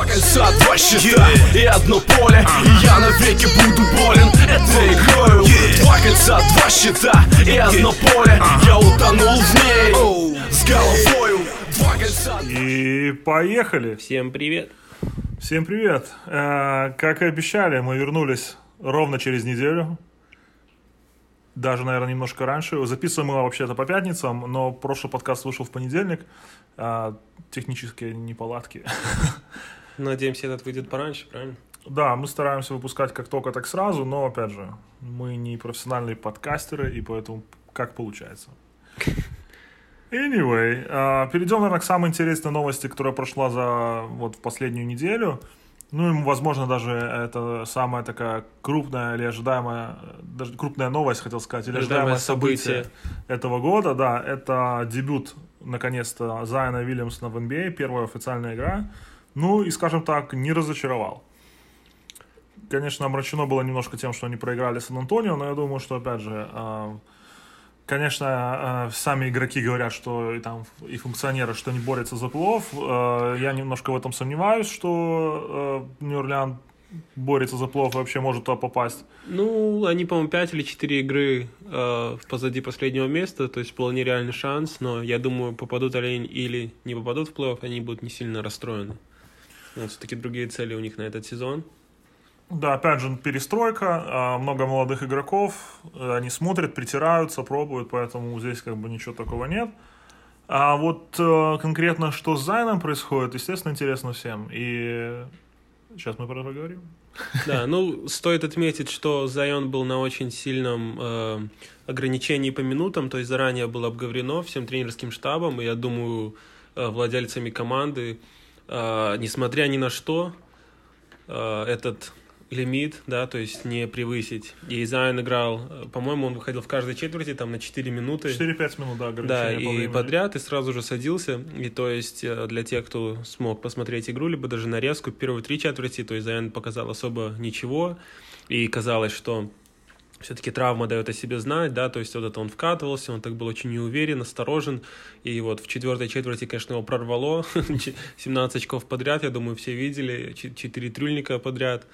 Два кольца, два щита и одно поле И я навеки буду болен этой игрою Два кольца, два щита и одно поле Я утонул в ней с головою Два кольца, И поехали! Всем привет. Всем привет! Э, Как и обещали, мы вернулись ровно через неделю. Даже, наверное, немножко раньше. Записываем мы вообще-то по пятницам, но прошлый подкаст вышел в понедельник. А, Технические неполадки. Надеемся, этот выйдет пораньше, правильно? Да, мы стараемся выпускать как только, так сразу, но, опять же, мы не профессиональные подкастеры, и поэтому как получается. Anyway, а, перейдем, наверное, к самой интересной новости, которая прошла за вот в последнюю неделю. Ну, и, возможно, даже это самая такая крупная или ожидаемая, даже крупная новость, хотел сказать, или ожидаемое, Ожидаемое событие, событие. этого года, да, это дебют, наконец-то, Зайна Вильямсона в NBA, первая официальная игра. Ну, и, скажем так, не разочаровал. Конечно, омрачено было немножко тем, что они проиграли Сан-Антонио, но я думаю, что, опять же, а, конечно, а, сами игроки говорят, что и там и функционеры, что они борются за плов. Я немножко в этом сомневаюсь, что Нью-Орлеан борется за плов и вообще может туда попасть. Ну, они, по-моему, 5 или 4 игры позади последнего места, то есть вполне реальный шанс, но я думаю, попадут они или не попадут в плей-офф, они будут не сильно расстроены. Все-таки другие цели у них на этот сезон. Да, опять же, перестройка, а, много молодых игроков, э, они смотрят, притираются, пробуют, поэтому здесь как бы ничего такого нет. А вот э, конкретно, что с Зайном происходит, естественно, интересно всем. И сейчас мы про это поговорим. Да, ну, стоит отметить, что Зайон был на очень сильном э, ограничении по минутам, то есть заранее было обговорено всем тренерским штабом, и я думаю, э, владельцами команды, э, несмотря ни на что, э, этот лимит, да, то есть не превысить. И Зайон играл, э, по-моему, он выходил в каждой четверти там на 4 минуты. 4-5 минут, да, Да, по и времени. подряд, и сразу же садился. И то есть для тех, кто смог посмотреть игру, либо даже нарезку, первые три четверти, то есть Зайон показал особо ничего. И казалось, что все-таки травма дает о себе знать, да, то есть вот это он вкатывался, он так был очень неуверен, осторожен, и вот в четвертой четверти, конечно, его прорвало, 17 очков подряд, я думаю, все видели, 4 трюльника подряд,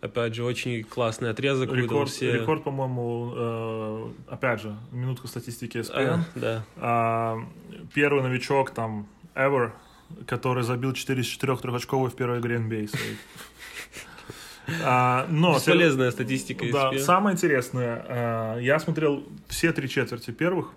опять же, очень классный отрезок, выдал Рекорд, все... рекорд, по-моему, э, опять же, минутка статистики ESPN. А, да. А, первый новичок там ever, который забил 4 из 4 трехочковых в первой игре NBA. А, но Бесполезная статистика. да, ESPN. самое интересное, а, я смотрел все три четверти первых,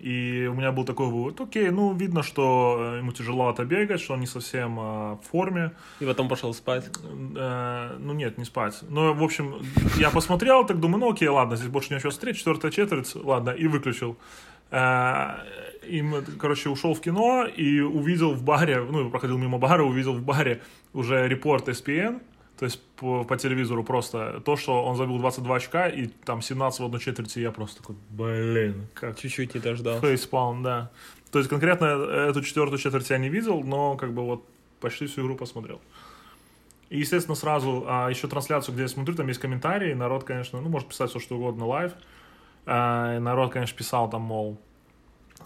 и у меня был такой вывод, окей, ну, видно, что ему тяжеловато бегать, что он не совсем а, в форме, И потом пошел спать. Э, ну нет, не спать. Ну, в общем, я посмотрел, так думаю, ну окей, ладно, здесь больше ничего смотреть, четвертая четверть, ладно, и выключил. Э, И, короче, ушел в кино и увидел в баре, ну, проходил мимо бара, увидел в баре уже report ESPN, то есть по, по телевизору просто то, что он забил 22 очка и там 17 в одной четверти, я просто такой, блин, как Чуть-чуть не дождался. фейспалм, да. То есть конкретно эту четвертую четверть я не видел, но как бы вот почти всю игру посмотрел. И, естественно, сразу а, еще трансляцию, где я смотрю, там есть комментарии, народ, конечно, ну, может писать все, что угодно live. А, народ, конечно, писал там, мол,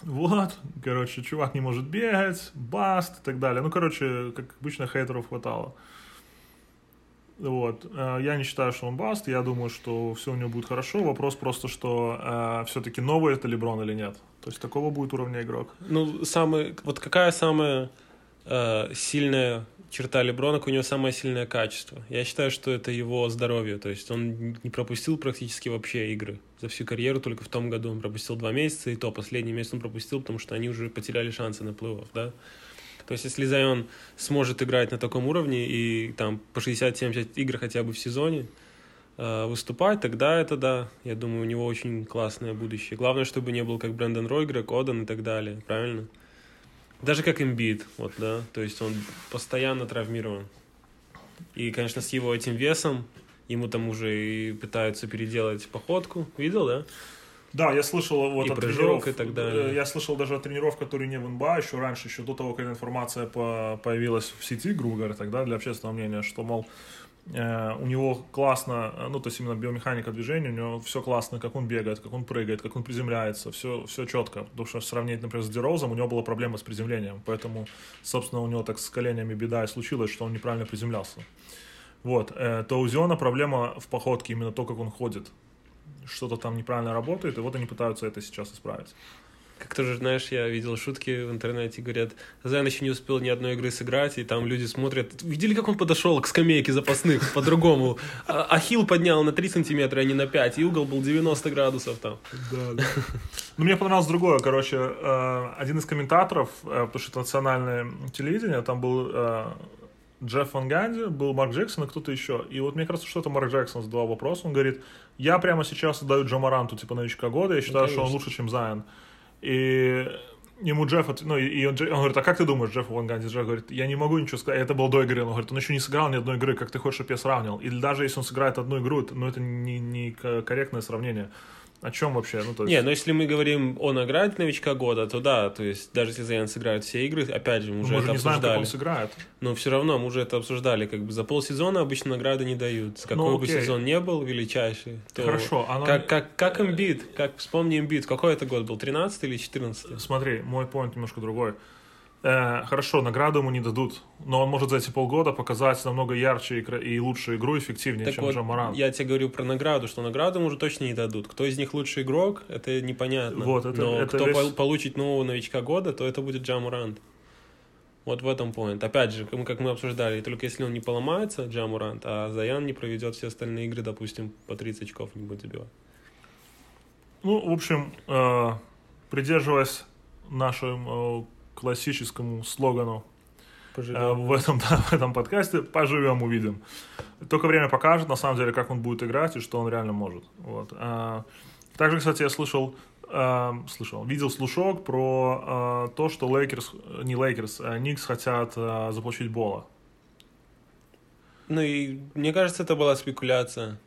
вот, короче, чувак не может бегать, bust и так далее. Ну, короче, как обычно, хейтеров хватало. Вот. Э, Я не считаю, что он баст. Я думаю, что все у него будет хорошо. Вопрос просто, что все-таки новый это Леброн или нет. То есть такого будет уровня игрок. Ну, самый, вот какая самая э, сильная черта Леброна, у него самое сильное качество? Я считаю, что это его здоровье. То есть он не пропустил практически вообще игры за всю карьеру. Только в том году он пропустил два месяца, и то последний месяц он пропустил, потому что они уже потеряли шансы на плей-офф, да? То есть, если Зайон сможет играть на таком уровне и там по 60-70 игр хотя бы в сезоне э, выступать, тогда это да, я думаю, у него очень классное будущее. Главное, чтобы не был как Брэндон Рой, Грег Одан и так далее, правильно? Даже как имбит, вот, да, то есть он постоянно травмирован. И, конечно, с его этим весом ему там уже и пытаются переделать походку. Видел, да? Да, я слышал вот И от прыжок, тренеров, и так далее. э, Я слышал даже от тренеров, которые не в НБА, еще раньше, еще до того, как информация по- появилась в сети, грубо говоря, тогда для общественного мнения, что, мол, Э, у него классно, э, ну, то есть именно биомеханика движения, у него все классно, как он бегает, как он прыгает, как он приземляется, все, все четко. Потому что сравнить, например, с Дерозом, у него была проблема с приземлением, поэтому, собственно, у него так с коленями беда и случилась, что он неправильно приземлялся. Вот, то у Зиона проблема в походке, именно то, как он ходит. Что-то там неправильно работает, и вот они пытаются это сейчас исправить. Как тоже, знаешь, я видел шутки в интернете, говорят, Зайн еще не успел ни одной игры сыграть, и там люди смотрят, видели, как он подошел к скамейке запасных по-другому? А- Ахилл поднял на 3 сантиметра, а не на 5, и угол был 90 градусов там. Да, да. Ну, мне понравилось другое, короче, э, один из комментаторов, э, потому что это национальное телевидение, там был э, Джефф Ван Ганди, был Марк Джексон и кто-то еще. И вот мне кажется, что это Марк Джексон задавал вопрос, он говорит, я прямо сейчас отдаю Джа Моранту, типа, новичка года, я считаю, что он лучше, чем Зайон. И ему Джефф, ну, и он, он говорит, а как ты думаешь, Джефф Ван Ганди? Джефф говорит, я не могу ничего сказать, это было до игры, он говорит, он еще не сыграл ни одной игры, как ты хочешь, чтобы я сравнил? Или даже если он сыграет одну игру, ну, это не, не ко- корректное сравнение. О чем вообще? Ну, то есть... Не, но если мы говорим о награде новичка года, то да, то есть даже если Зайон сыграет все игры, опять же, мы Ну, уже мы это не знаем, как обсуждали. он сыграет. Но все равно мы уже это обсуждали, как бы за полсезона обычно награды не дают. Какой бы окей. сезон не был величайший, то Хорошо, оно как, не- как, как имбит, как вспомни имбит, какой это год был, 13 или 14 Смотри, мой поинт немножко другой. Э, хорошо, награду ему не дадут, но он может за эти полгода показать намного ярче и, и лучше игру, эффективнее, Так чем вот, Джамаран. я тебе говорю про награду, что награду ему уже точно не дадут. Кто из них лучший игрок, это непонятно. Вот, это- Но это кто весь- пол- получит нового новичка года, то это будет Джамурант. Вот в этом поинт. Опять же, как мы- обсуждали, только если он не поломается, Джамурант, а Заян не проведет все остальные игры, допустим, по 30 очков не будет забивать. Ну, в общем, э, придерживаясь нашему э, классическому слогану э, в этом, да, в этом подкасте, поживем, увидим. Только время покажет, на самом деле, как он будет играть и что он реально может. Вот. А, Также, кстати, я слышал, э, слышал, видел слушок про э, то, что Лейкерс, э, не Лейкерс, а Никс хотят э, заполучить Бола. Ну и мне кажется, это была спекуляция.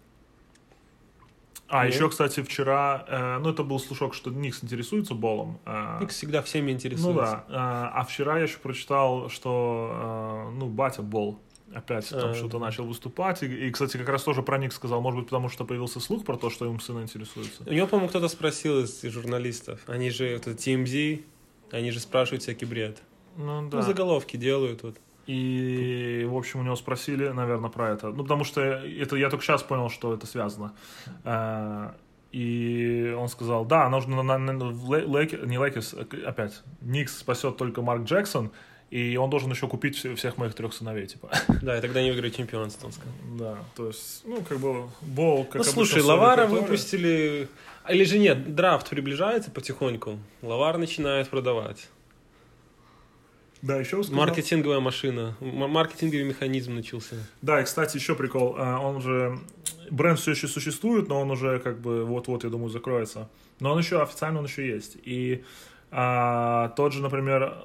А, Нет. еще, кстати, вчера, э, ну, это был слушок, что Никс интересуется Болом. э, Никс всегда всеми интересуется. Ну да. А, а вчера я еще прочитал, что а, ну, батя Бол опять там А. что-то начал выступать. И, и, кстати, как раз тоже про Ник сказал, может быть, потому что появился слух про то, что им сына интересуется. У него, по-моему, кто-то спросил из журналистов. Они же, вот это TMZ, они же спрашивают всякий бред. Ну да. Ну, заголовки делают вот. И, в общем, у него спросили, наверное, про это. Ну, потому что это я только сейчас понял, что это связано. А, И он сказал, да, нужно на, на- на- Лейк- не Лейкерс, а, опять, Никс спасет только Марк Джексон, и он должен еще купить все- всех моих трех сыновей, типа. Да, и тогда не выиграют чемпионство, он сказал. Да, то есть, ну, как бы, Бол, как ну, слушай, Лавара выпустили... А Или же нет, драфт приближается потихоньку. Лавар начинает продавать. Да, еще сказал. Маркетинговая машина. Маркетинговый механизм начался. Да, и, кстати, еще прикол. а, Он же... Бренд все еще существует, но он уже, как бы, вот-вот, я думаю, закроется. Но он еще, официально он еще есть. И а, тот же, например,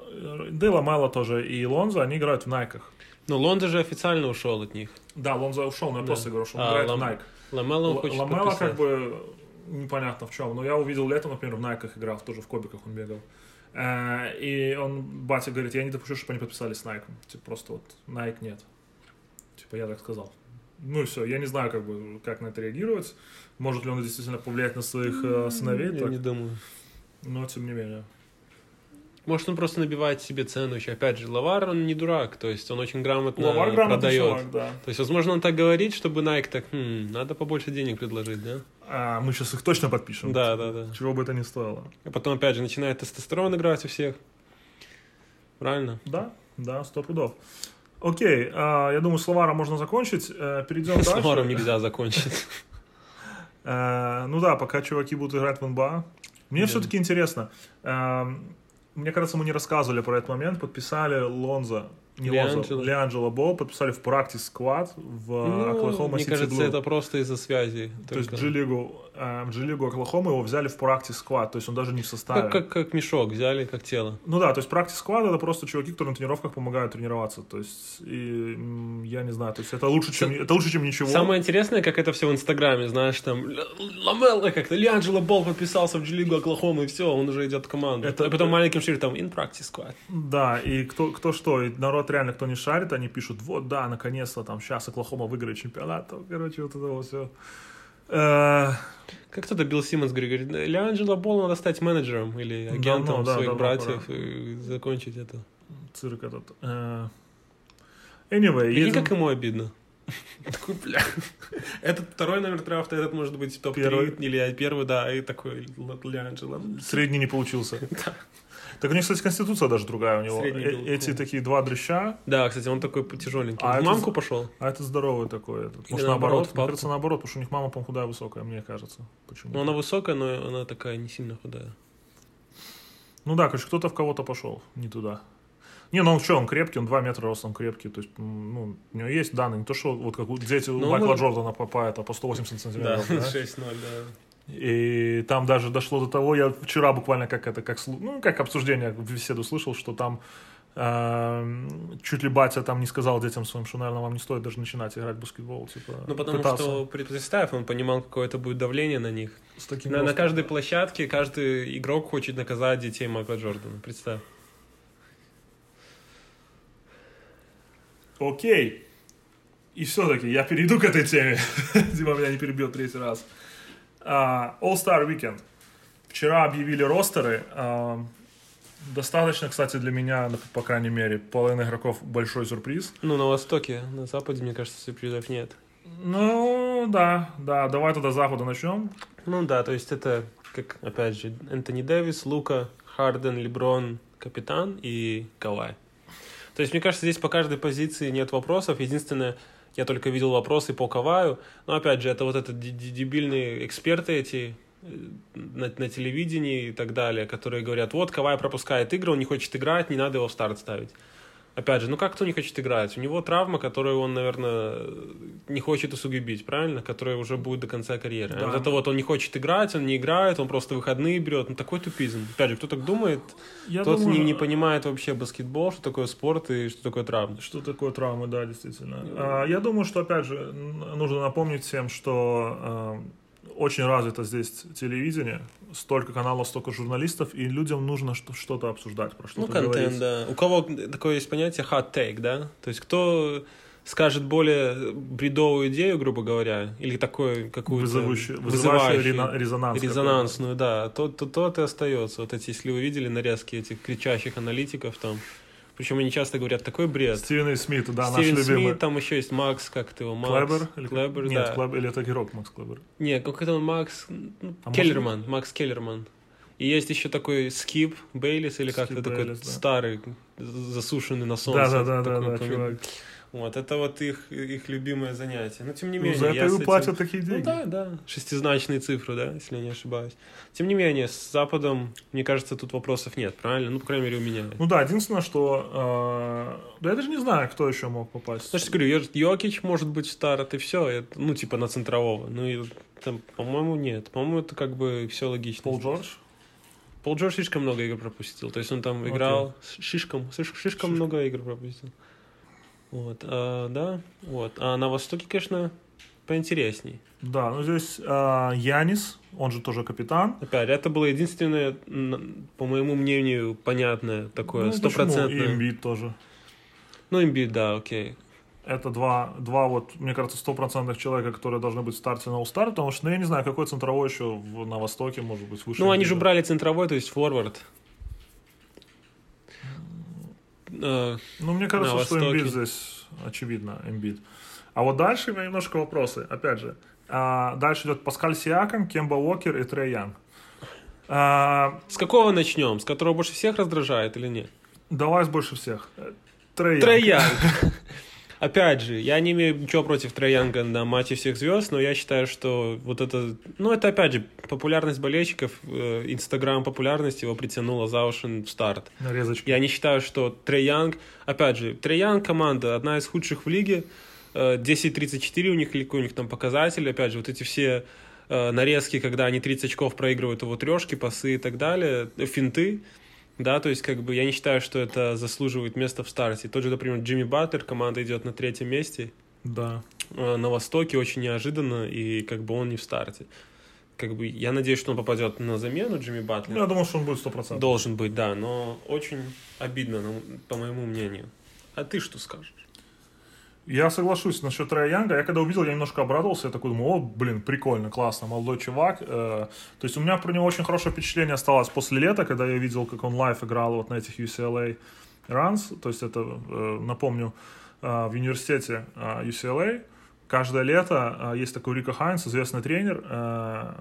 Дейла Мелло тоже и Лонзо, они играют в Найках. Но Лонда же официально ушел от них. Да, Лонзо ушел, но я Да. просто говорю, что он А, играет Лам- в Найк. Ламело он хочет Ламела подписать. как бы непонятно в чем. Но я увидел летом, например, в Найках играл, тоже в кобиках он бегал. Э, И он, батя говорит, я не допущу, чтобы они подписались с Nike. Типа просто вот Nike нет. Типа я так сказал. Ну и все, я не знаю, как бы, как на это реагировать. Может ли он действительно повлиять на своих э, сыновей, Я так, не думаю. но тем не менее. Может, он просто набивает себе цену еще. Опять же, Лавар, он не дурак, то есть он очень грамотно Лавар грамотный продает. человек, да. То есть, возможно, он так говорит, чтобы Nike так, «Хм, надо побольше денег предложить, да? А мы сейчас их точно подпишем. Да, да, да. Чего бы это ни стоило. А потом, опять же, начинает тестостерон играть у всех. Правильно? Да, да, сто пудов. Окей, а, я думаю, с Лаваром можно закончить. Э, Перейдем дальше. Лаваром нельзя закончить. Э, ну да, пока чуваки будут играть в НБА. Мне все-таки интересно. Эм, Мне кажется, мы не рассказывали про этот момент. Подписали Лонзо, Лианджело. Лианджело Бол, подписали в практис сквад в Ну, Оклахома мне Сити кажется, Блу. это просто из-за связи. То есть только. G-лигу, э, в G-лигу Оклахомы его взяли в практис сквад, то есть он даже не в составе. Как, как, как мешок взяли, как тело. Ну да, то есть практис сквад это просто чуваки, которые на тренировках помогают тренироваться. То есть, и, я не знаю, то есть это лучше, чем, это лучше, чем ничего. Самое интересное, как это все в Инстаграме, знаешь, там Л- Ламелло как-то, Лианджело Бол подписался в G-лигу Оклахомы, и все, он уже идет в команду. Это- и потом маленьким шрифтом in practice squad. Да, и кто, кто что, и народ вот реально кто не шарит, они пишут, вот да, наконец-то там сейчас Оклахома выиграет чемпионат, там, короче, вот это вот все. Как кто-то Билл Симмонс говорит, Леанджело Болл надо стать менеджером или агентом ну, да, своих да, братьев пора. и закончить это. Цирк этот. Э, Anyway, Прикинь, едем- как ему обидно. Такой, бля. Этот второй номер драфта, этот может быть в Первый. топ-3 или первый, да, и такой Л- Леанджело. Средний не получился. Так у них, кстати, конституция даже другая у него. Э- Эти да. такие два дрыща, Да, кстати, он такой тяжеленький. А в мамку пошел. а это здоровый такой. Этот. Или Может, наоборот, Мне кажется, наоборот, потому что у них мама, по-моему, худая, высокая, мне кажется. Почему? Ну, она высокая, но она такая не сильно худая. Ну да, короче, кто-то в кого-то пошел, не туда. Не, ну он что, он крепкий, он 2 метра ростом крепкий. То есть, ну, у него есть данные, не то, что вот как дети Ну, Майкла мы- Джордана по, по, это, по 180 Да, сантиметров. да? 6-0, да. И там даже дошло до того, я вчера буквально как это, как, ну, как обсуждение, беседу слышал, что там эм, чуть ли батя там не сказал детям своим, что, наверное, вам не стоит даже начинать играть в баскетбол, типа, Ну, потому пытаться что, представь, он понимал, какое это будет давление на них. с таким На, на каждой площадке каждый игрок хочет наказать детей Майкла Джордана. Представь. Окей. И все-таки я перейду к этой теме. Дима меня не перебьет третий раз. А, All-Star Weekend. Вчера объявили ростеры. А, Достаточно, кстати, для меня, ну, по крайней мере, половина игроков большой сюрприз. Ну, на Востоке, на Западе, мне кажется, сюрпризов нет. Ну, да, да, давай тогда запада начнем. Ну да, то есть это, как, опять же, Энтони Дэвис, Лука, Харден, Леброн, капитан и Кавай. То есть, мне кажется, здесь по каждой позиции нет вопросов. Единственное, я только видел вопросы по Каваю. Но, опять же, это вот это дебильные эксперты эти э, на, на телевидении и так далее, которые говорят, вот, Кавай пропускает игры, он не хочет играть, не надо его в старт ставить. Опять же, ну как кто не хочет играть? У него травма, которую он, наверное, не хочет усугубить, правильно? Которая уже будет до конца карьеры. А Да. вот это вот он не хочет играть, он не играет, он просто выходные берет. Ну такой тупизм. Опять же, кто так думает, Я тот думаю, не, не понимает вообще баскетбол, что такое спорт и что такое травма. Что такое травмы, да, действительно. А, Я думаю, что, опять же, нужно напомнить всем, что э, очень развито здесь телевидение, столько каналов, столько журналистов, и людям нужно что- что-то обсуждать, про Ну, что-то контент, говорить. да. У кого такое есть понятие hot take, да? То есть кто скажет более бредовую идею, грубо говоря, или такую какую-то Вызывающую, вызывающую, резонанс. резонансную, да, то, то, тот и остается. Вот эти, если вы видели нарезки этих кричащих аналитиков там, причем они часто говорят, такой бред. Стивен И. Смит, да, Стивен наш любимый. Смит, там еще есть Макс, как ты его, Макс? Клэбер? Или Клэбер, Нет, да. Клэбер, или это игрок Макс Клэбер. Не, как это он Макс ну, А Келлерман, Макс Келлерман. И есть еще такой Скип Бейлис, или как-то такой Бейлис, да. старый, засушенный на солнце. Да-да-да, да, чувак. Вот, это вот их, их любимое занятие. Но тем не Ну, менее, за я это и этим- платят такие Ну деньги. да, да, шестизначные цифры, да, если я не ошибаюсь. Тем не менее, с Западом, мне кажется, тут вопросов нет, правильно? Ну, по крайней мере, у меня. Ну да, единственное, что... э, да я даже не знаю, кто еще мог попасть. Значит, говорю, Йо- Йокич может быть старт, и все, ну, типа на центрового. Ну, и там, по-моему, нет. По-моему, это как бы все логично. Пол Джордж? Пол Джордж слишком много игр пропустил. То есть он там играл с шишком, слишком Шишком. много игр пропустил. Вот, а, да, вот. А на Востоке, конечно, поинтересней. Да, ну здесь э, Янис, он же тоже капитан. Опять, это было единственное, по моему мнению, понятное такое, Ну, почему? И стопроцентное. Эмбит тоже. Ну, имбит, да, окей. Это два, два вот, мне кажется, стопроцентных человека, которые должны быть в старте на All-Star, потому что, ну, я не знаю, какой центровой еще на Востоке может быть выше. Ну, они же брали центровой, то есть форвард. Э, Ну, мне кажется, что. Эмбит здесь очевидно, Эмбит. А вот дальше у меня немножко вопросы. Опять же, а, дальше идет Паскаль Сиаком, Кемба Уокер и Трей Янг. А, С какого начнем? С которого больше всех раздражает или нет? давай с больше всех. Трей Янг. Опять же, я не имею ничего против Трей Янга на матче всех звезд, но я считаю, что вот это... Ну, это, опять же, популярность болельщиков, э, инстаграм популярность его притянула за уши в старт. Нарезочки. Я не считаю, что Трей Янг... Опять же, Трей Янг команда одна из худших в лиге. Э, 10-34 у них, или у них там показатель. Опять же, вот эти все э, нарезки, когда они 30 очков проигрывают его трешки, пасы и так далее, э, финты. Да, то есть, как бы, я не считаю, что это заслуживает места в старте. Тот же, например, Джимми Батлер, команда идет на третьем месте Да. э, на Востоке очень неожиданно, и как бы он не в старте. Как бы, я надеюсь, что он попадет на замену Джимми Батлера. Ну, я думал, что он будет 100%. Должен быть, да, но очень обидно, по моему мнению. А ты что скажешь? Я соглашусь насчет Трея Янга. Я когда увидел, я немножко обрадовался. Я такой думаю, о, блин, прикольно, классно, молодой чувак. Э, то есть у меня про него очень хорошее впечатление осталось после лета, когда я видел, как он live играл вот на этих UCLA Runs. То есть это, э, напомню, э, в университете UCLA каждое лето есть такой Рика Хайнс, известный тренер.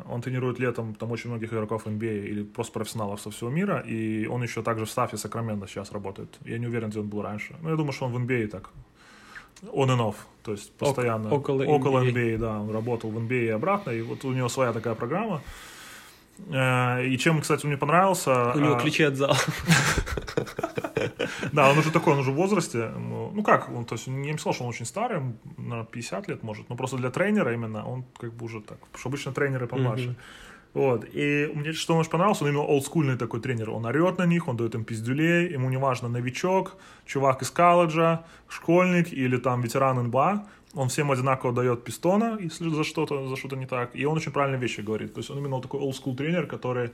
Он тренирует летом там очень многих игроков NBA или просто профессионалов со всего мира. И он еще также в стафе Сакраменто сейчас работает. Я не уверен, где он был раньше. Но я думаю, что он в NBA так on and off, то есть постоянно около около NBA. NBA, да, он работал в NBA и обратно, и вот у него своя такая программа. Э, И чем, кстати, он мне понравился... У него а, ключи от зала. Да, он уже такой, он уже в возрасте. ему- Ну как, он, то есть, я не сказал, что он очень старый, на 50 лет может, но просто для тренера именно он как бы уже так, потому что обычно тренеры помладше. Мгм. Вот, и мне что он очень понравился, он именно олдскульный такой тренер, он орет на них, он дает им пиздюлей, ему не важно, новичок, чувак из колледжа, школьник или там ветеран НБА, он всем одинаково дает пистона, если за что-то, за что-то не так, и он очень правильные вещи говорит, то есть он именно такой олдскул тренер, который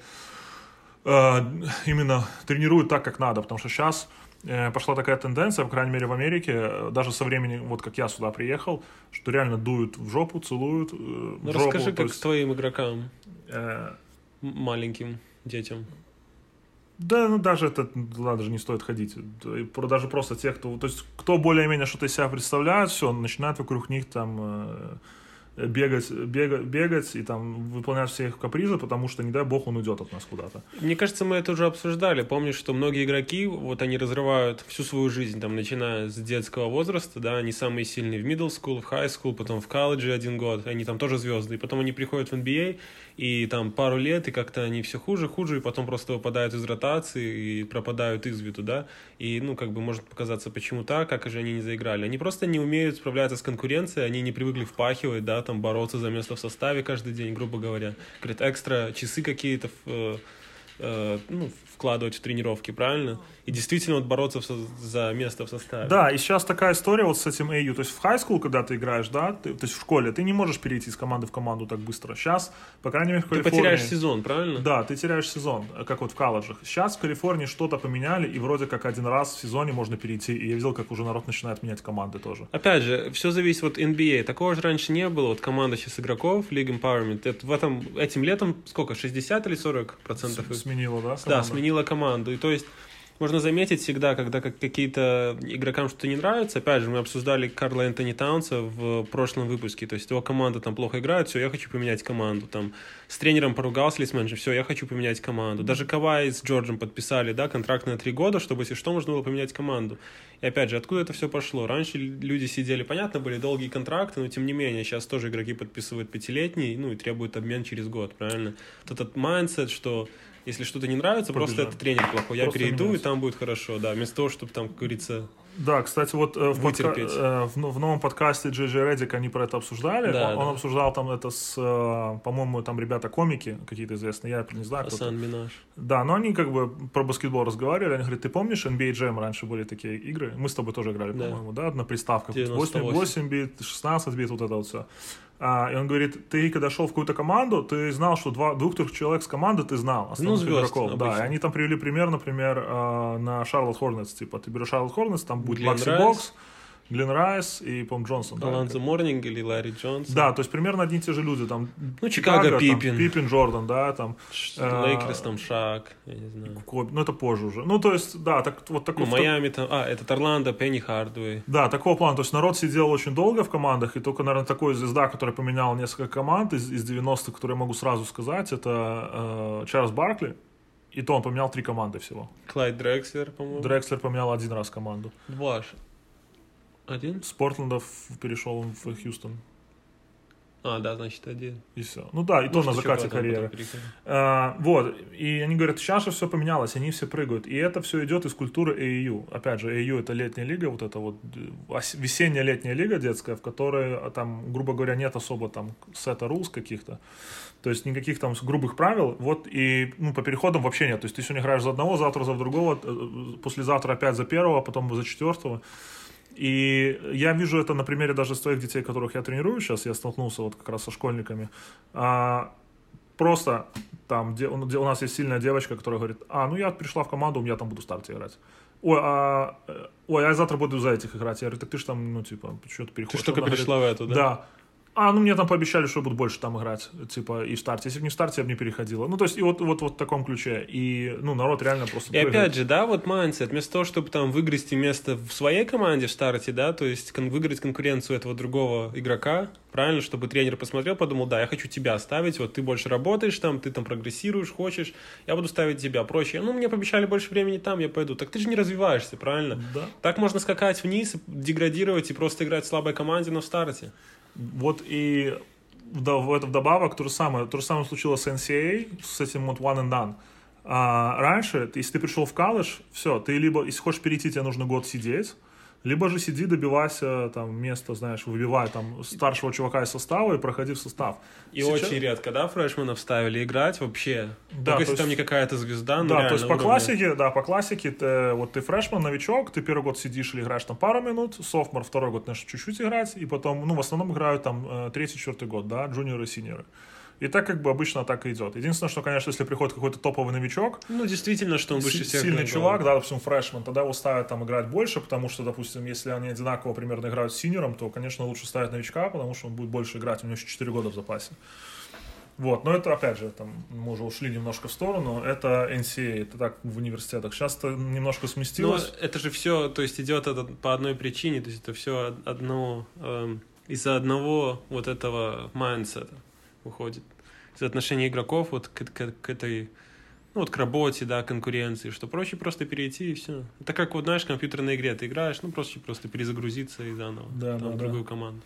э, именно тренирует так, как надо, потому что сейчас э, пошла такая тенденция, по крайней мере в Америке, э, даже со времени, вот как я сюда приехал, что реально дуют в жопу, целуют э, в Ну, жопу, расскажи, как есть, твоим игрокам, э, маленьким детям. Да, ну даже это ладно, даже не стоит ходить. Даже просто те, кто, то есть кто более-менее что-то из себя представляет, все, начинают вокруг них там э, бегать, бегать, бегать и там выполнять все их капризы, потому что, не дай бог, он уйдет от нас куда-то. Мне кажется, мы это уже обсуждали. Помнишь, что многие игроки, вот они разрывают всю свою жизнь, там, начиная с детского возраста, да, они самые сильные в middle school, в high school, потом в колледже один год, они там тоже звезды, и потом они приходят в NBA, и там пару лет, и как-то они все хуже, хуже, и потом просто выпадают из ротации и пропадают из виду, да, и, ну, как бы может показаться, почему так, как же они не заиграли. Они просто не умеют справляться с конкуренцией, они не привыкли впахивать, да, там, бороться за место в составе каждый день, грубо говоря. Говорят, экстра часы какие-то, э, э, ну, вкладывать в тренировки, правильно? И действительно вот бороться в за место в составе. Да, и сейчас такая история вот с этим AU. То есть в high school, когда ты играешь, да, ты- то есть в школе, ты не можешь перейти из команды в команду так быстро. Сейчас, по крайней мере, в Ты Калифорнии... потеряешь сезон, правильно? Да, ты теряешь сезон, как вот в колледжах. Сейчас в Калифорнии что-то поменяли, и вроде как один раз в сезоне можно перейти. И я видел, как уже народ начинает менять команды тоже. Опять же, все зависит от NBA. Такого же раньше не было. Вот команда сейчас игроков, League Empowerment, это в этом, этим летом сколько, 60 или 40 процентов? Сменила, да? Да, команда? Сменила команду. И то есть можно заметить всегда, когда как какие-то игрокам что-то не нравится. Опять же, мы обсуждали Карла Энтони Таунса в прошлом выпуске. То есть его команда там плохо играет, все, я хочу поменять команду. Там с тренером поругался или с менеджером, все, я хочу поменять команду. Даже Кавай с Джорджем подписали, да, контракт на три года, чтобы, если что, можно было поменять команду. И опять же, откуда это все пошло? Раньше люди сидели, понятно, были долгие контракты, но тем не менее, сейчас тоже игроки подписывают пятилетний, ну и требуют обмен через год, правильно? Вот этот mindset, что если что-то не нравится, просто Побежать. это тренер плохой. Я Просто перейду, и там будет хорошо, да. Вместо того, чтобы там, как говорится, Да, кстати, вот э, в, подка- э, в, но- в новом подкасте Джей Реддик они про это обсуждали. Да, он, да. он обсуждал там это с, э, по-моему, там ребята-комики какие-то известные, я не знаю, Асан Минаж. Да, но они как бы про баскетбол разговаривали. Они говорят, ты помнишь, NBA Jam раньше были такие игры? Мы с тобой тоже играли, Да. по-моему, да, на приставках. 98. 8, 8 бит, 16 бит, вот это вот все. А, и он говорит, ты когда шел в какую-то команду, ты знал, что два, двух-трех человек с команды ты знал, Ну, звезд игроков. Да, обычно. и они там привели пример, например, а, на Charlotte Hornets. Типа, ты берешь Charlotte Hornets, там будет Райс. Богс, Глен Райс и, по Джонсон. да. Алонзо Морнинг или Ларри Джонс. Да, то есть примерно одни и те же люди. Там, Ну, Чикаго, там, Пиппин. Пиппин, Джордан, да, там, Ш- Лейкерс там Шак, я не знаю. Коби. Ну, это позже уже. Ну, то есть, да, так, вот такой... Ну, Майами там, а, этот Орландо, Пенни Хардуэй. Да, такого плана. То есть народ сидел очень долго в командах, и только, наверное, такой звезда, который поменял несколько команд из, из 90-х, который я могу сразу сказать, это э, Чарльз Баркли. И то он поменял три команды всего. Клайд Дрекслер, по-моему. Дрекслер поменял один раз команду. Два. Один? С Портландов перешел в Хьюстон. А, да, значит, один. И все. Ну да, и то Может, на еще закате карьеры. А, вот, и они говорят, сейчас же все поменялось, они все прыгают. И это все идет из культуры AAU. Опять же, AAU это летняя лига, вот это вот э, весенняя летняя лига детская, в которой а, там, грубо говоря, нет особо там сета rules каких-то. То есть никаких там грубых правил. Вот и ну, по переходам вообще нет. То есть ты сегодня играешь за одного, завтра за другого, э, послезавтра опять за первого, потом за четвертого. И я вижу это на примере даже своих детей, которых я тренирую сейчас, я столкнулся вот как раз со школьниками. А, просто там, где, у нас есть сильная девочка, которая говорит, а, ну я пришла в команду, я там буду в старте играть. Ой, а, э, ой, я завтра буду за этих играть. Я говорю, так ты же там, ну, типа, что-то Ты переходишь. ж только Она говорит, перешла в эту, да? Да. А, ну мне там пообещали, что я буду больше там играть, типа, и в старте. Если бы не в старте, я бы не переходила. Ну, то есть, и вот, вот, вот в таком ключе. И, ну, народ реально просто И прыгает. опять же, да, вот mindset, вместо того, чтобы там выгрести место в своей команде в старте, да, то есть кон- выиграть конкуренцию этого другого игрока, правильно, чтобы тренер посмотрел, подумал, да, я хочу тебя ставить, вот ты больше работаешь там, ты там прогрессируешь, хочешь, я буду ставить тебя проще. Ну, мне пообещали больше времени там, я пойду. Так ты же не развиваешься, правильно? Да. Так можно скакать вниз, деградировать и просто играть в слабой команде, но в старте. Вот и это вдобавок то же самое. То же самое случилось с NCAA, с этим вот one and done. А раньше, если ты пришел в колледж, все, ты либо, если хочешь перейти, тебе нужно год сидеть, либо же сиди, добивайся там место, знаешь, выбивай там старшего чувака из состава и проходи в состав. И Сейчас- очень редко, да, фрешменов ставили играть вообще. Да, Только то если есть- там не какая-то звезда, ну да, то есть по уровня. классике, да, по классике, ты, вот ты фрешман, новичок, ты первый год сидишь или играешь там пару минут, софтмор второй год начнешь чуть-чуть играть, и потом, ну, в основном играют там э, третий, четвертый год, да, джуниоры, синьоры. И так как бы обычно так и идет. Единственное, что, конечно, если приходит какой-то топовый новичок, Ну, действительно, что он выше всех. сильный игроков. чувак, да, допустим, фрешман, тогда его ставят там играть больше, потому что, допустим, если они одинаково примерно играют с синьором, то, конечно, лучше ставить новичка, потому что он будет больше играть, у него еще 4 года в запасе. Вот, но это, опять же, там, мы уже ушли немножко в сторону, это NCAA, это так в университетах. Сейчас это немножко Но сместилось. это же все, то есть идет это по одной причине, то есть это все одно эм, из-за одного вот этого mindset а уходит. Из отношения игроков вот к, к- к этой, ну вот к работе, да, конкуренции, что проще просто перейти и все. Это как вот, знаешь, в компьютерной игре ты играешь, ну проще просто перезагрузиться и заново Да, там, да, в да. другую команду.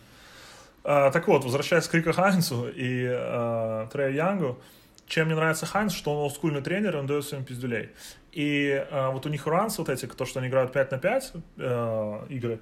А, так вот, возвращаясь к Рика Хайнсу и а, Трею Янгу, чем мне нравится Хайнс, что он олдскульный тренер, он дает своим пиздюлей. И а, вот у них runs вот эти, то, что они играют 5 на 5 э, игры,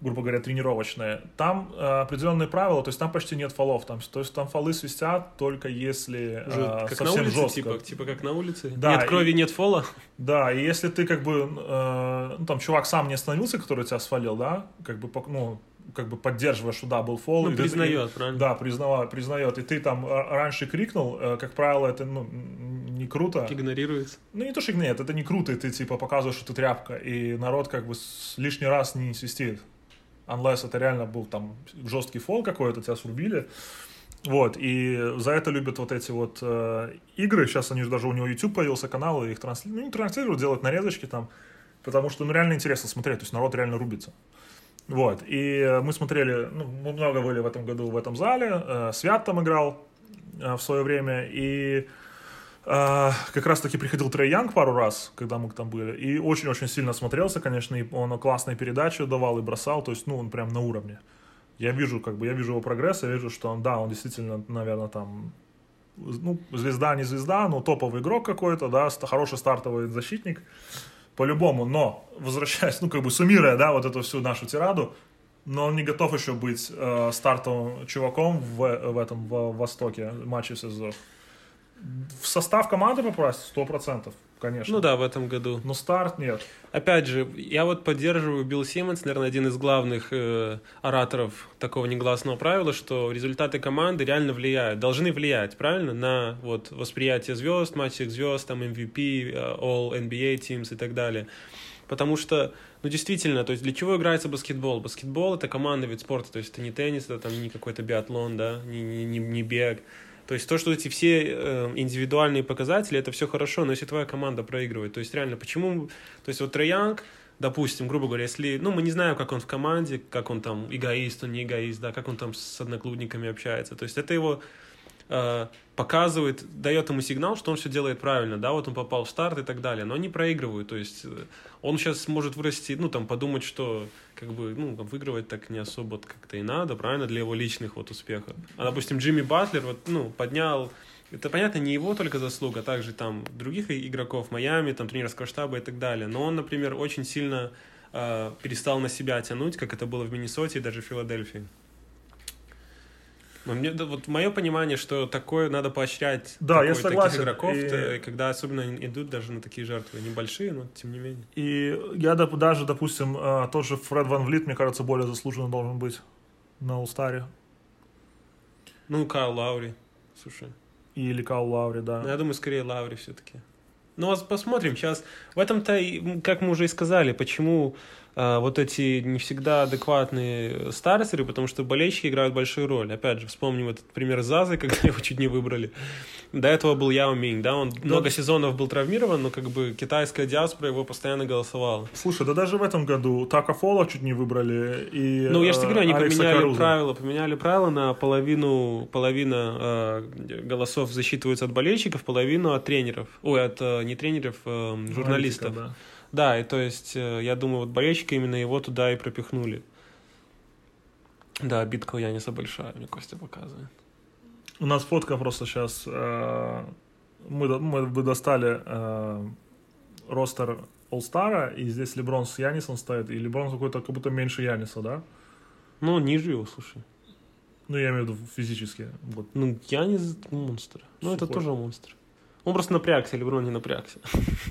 грубо говоря, тренировочные, там э, определенные правила, то есть там почти нет фолов, там, то есть там фолы свистят только если э, Жё- как на совсем улице, жестко. типа, типа как на улице. Да, нет крови, и- нет фола. Да, и если ты как бы, э, ну там чувак сам не остановился, который тебя свалил, да, как бы, ну, как бы поддерживаешь, что да, был фол. Ну, и признает, и- правильно? Да, признавает, признает. И ты там э, раньше крикнул, э, как правило, это, ну, не круто. Игнорируется. Ну, не то, что нет, это не круто, и ты, типа, показываешь, что ты тряпка, и народ, как бы, с- лишний раз не свистит. Unless это реально был там жесткий фол какой-то, тебя срубили. Вот, и за это любят вот эти вот э, игры. Сейчас они же даже у него YouTube появился канал, и их транслируют, ну, не транслируют, делают нарезочки там, потому что, ну, реально интересно смотреть, то есть народ реально рубится. Вот, и мы смотрели, ну, мы много были в этом году в этом зале, э, Свят там играл э, в свое время, и как раз-таки приходил Трей Янг пару раз, когда мы там были, и очень-очень сильно смотрелся, конечно, и он классные передачи давал и бросал, то есть, ну, он прям на уровне. Я вижу, как бы, я вижу его прогресс, я вижу, что он, да, он действительно, наверное, там, ну, звезда, не звезда, но топовый игрок какой-то, да, хороший стартовый защитник, по-любому, но, возвращаясь, ну, как бы суммируя, да, вот эту всю нашу тираду, но он не готов еще быть э, стартовым чуваком в, в этом, в Востоке, матче СССР. В состав команды попасть сто процентов, конечно. Ну да, в этом году. Но старт нет. Опять же, я вот поддерживаю Билл Симмонс, наверное, один из главных э, ораторов такого негласного правила, что результаты команды реально влияют, должны влиять, правильно, на вот восприятие звезд, матчей звезд, там MVP, э, All NBA Teams и так далее. Потому что, ну действительно, то есть для чего играется баскетбол? Баскетбол это командный вид спорта, то есть это не теннис, это там не какой-то биатлон, да, не, не, не, не бег. То есть то, что эти все э, индивидуальные показатели, это все хорошо, но если твоя команда проигрывает, то есть реально, почему... То есть вот Троянг, допустим, грубо говоря, если... Ну, мы не знаем, как он в команде, как он там эгоист, он не эгоист, да, как он там с одноклубниками общается. То есть это его э, показывает, дает ему сигнал, что он все делает правильно, да, вот он попал в старт и так далее, но они проигрывают, то есть э, он сейчас может вырасти, ну, там, подумать, что, как бы, ну, выигрывать так не особо как-то и надо, правильно, для его личных вот успехов. А, допустим, Джимми Батлер, вот, ну, поднял, это, понятно, не его только заслуга, а также там других игроков Майами, там, тренерского штаба и так далее, но он, например, очень сильно э, перестал на себя тянуть, как это было в Миннесоте и даже в Филадельфии. Но мне, да, вот мое понимание, что такое надо поощрять Да, такой- я таких согласен. игроков, И- когда особенно идут даже на такие жертвы, небольшие, но тем не менее. И я доп- даже, допустим, э, тот же Фред Ван Влит, мне кажется, более заслуженно должен быть на Улстаре. Ну, Кайл Лаури, слушай. Или Каул Лаури, Ну, да. я думаю, скорее Лаури все-таки. Ну, вот посмотрим сейчас. В этом-то, как мы уже и сказали, почему а, вот эти не всегда адекватные стартеры, потому что болельщики играют большую роль. Опять же, вспомним этот пример Зазы, когда его чуть не выбрали. До этого был Яо Минг, да, он да. много сезонов был травмирован, но как бы китайская диаспора его постоянно голосовала. Слушай, да даже в этом году Така Фола чуть не выбрали и Ну, я же говорю, они Алекса поменяли Каруза. правила, поменяли правила на половину, половина э, голосов засчитываются от болельщиков, половину от тренеров. Ой, от э, не тренеров, э, журналистов. Аналитика, да. Да, и то есть, э, я думаю, вот болельщики именно его туда и пропихнули. Да, битка у Яниса большая, мне Костя показывает. У нас фотка просто сейчас. Э, мы, мы бы достали э, ростер Олстара, и здесь Леброн с Янисом стоит, и Леброн какой-то как будто меньше Яниса, да? Ну, ниже его, слушай. Ну, я имею в виду физически. Вот. Ну, Янис монстр. Ну, это тоже монстр. Он просто напрягся, Леброн не напрягся.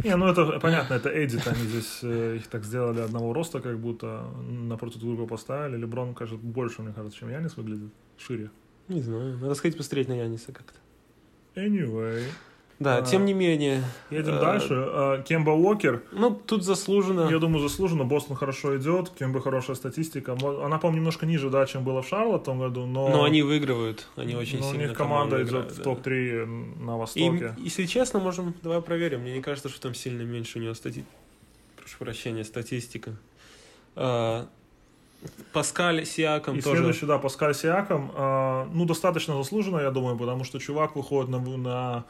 Не, ну это понятно, это Эдит, они здесь э, их так сделали одного роста, как будто напротив друга поставили. Леброн, кажется, больше, мне кажется, чем Янис выглядит, шире. Не знаю, надо сходить посмотреть на Яниса как-то. Anyway. Да, а, тем не менее. Едем а, дальше. А, Кемба Уокер. Ну, тут заслуженно. Я думаю, заслуженно. Бостон хорошо идет. Кемба хорошая статистика. Она, по-моему, немножко ниже, да, чем было в Шарлотт в том году, но... Но они выигрывают. Они очень но сильно у них команда идет играют, в топ-3 на Востоке. И, если честно, можем... Давай проверим. Мне не кажется, что там сильно меньше у него стати... Прошу прощения, статистика. А, Паскаль Сиаком и тоже. следующий, да, Паскаль Сиаком. А, ну, достаточно заслуженно, я думаю, потому что чувак выходит на, на